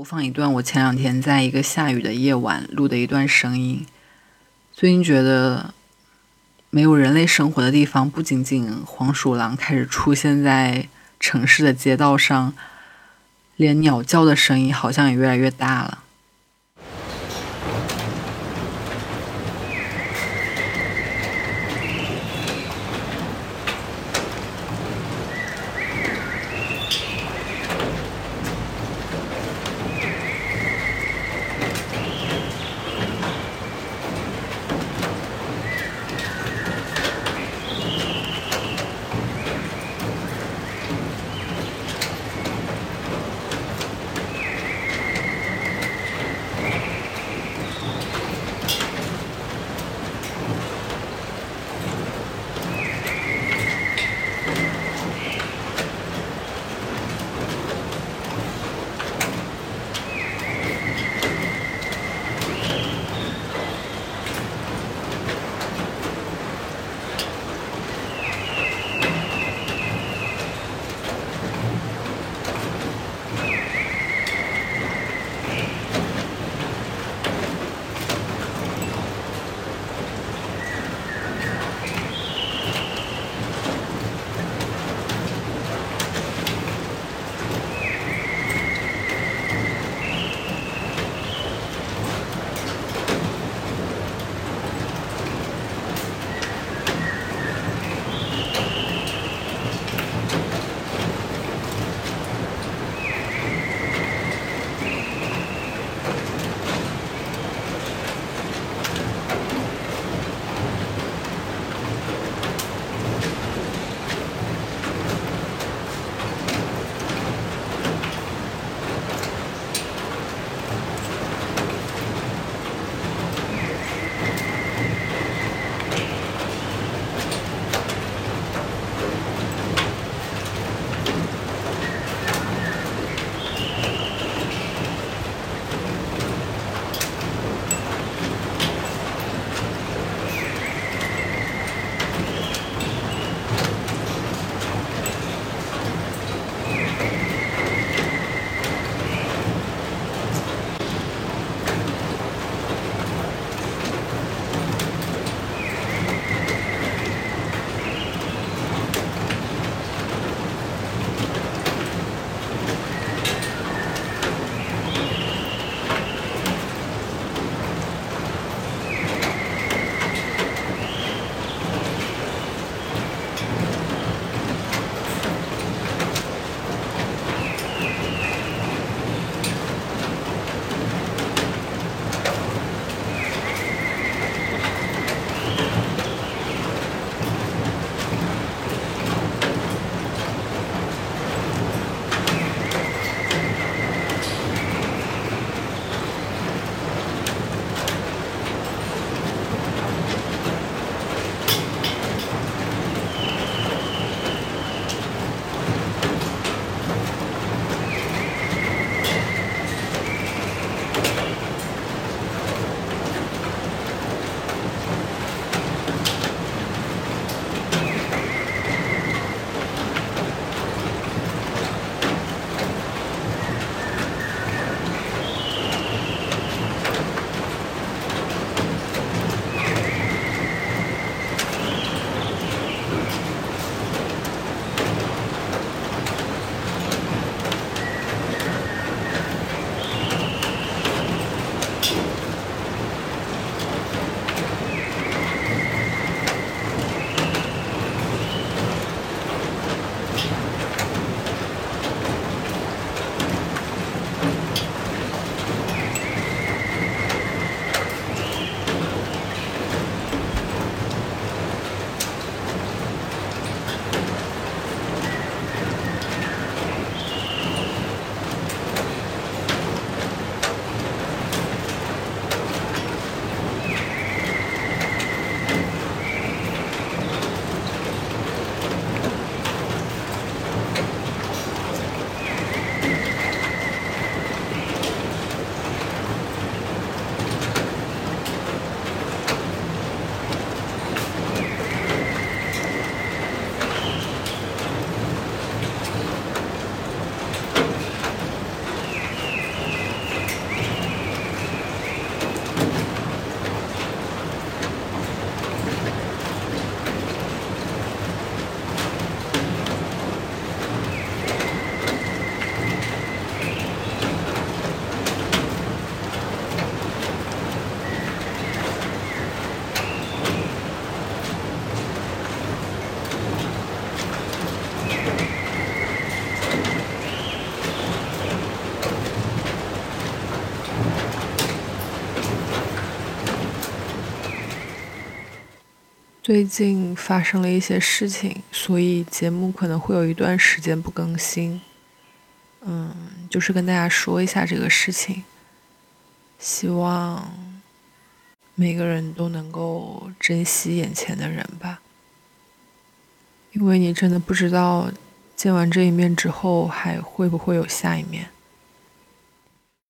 播放一段我前两天在一个下雨的夜晚录的一段声音。最近觉得，没有人类生活的地方，不仅仅黄鼠狼开始出现在城市的街道上，连鸟叫的声音好像也越来越大了。最近发生了一些事情，所以节目可能会有一段时间不更新。嗯，就是跟大家说一下这个事情，希望每个人都能够珍惜眼前的人吧，因为你真的不知道见完这一面之后还会不会有下一面。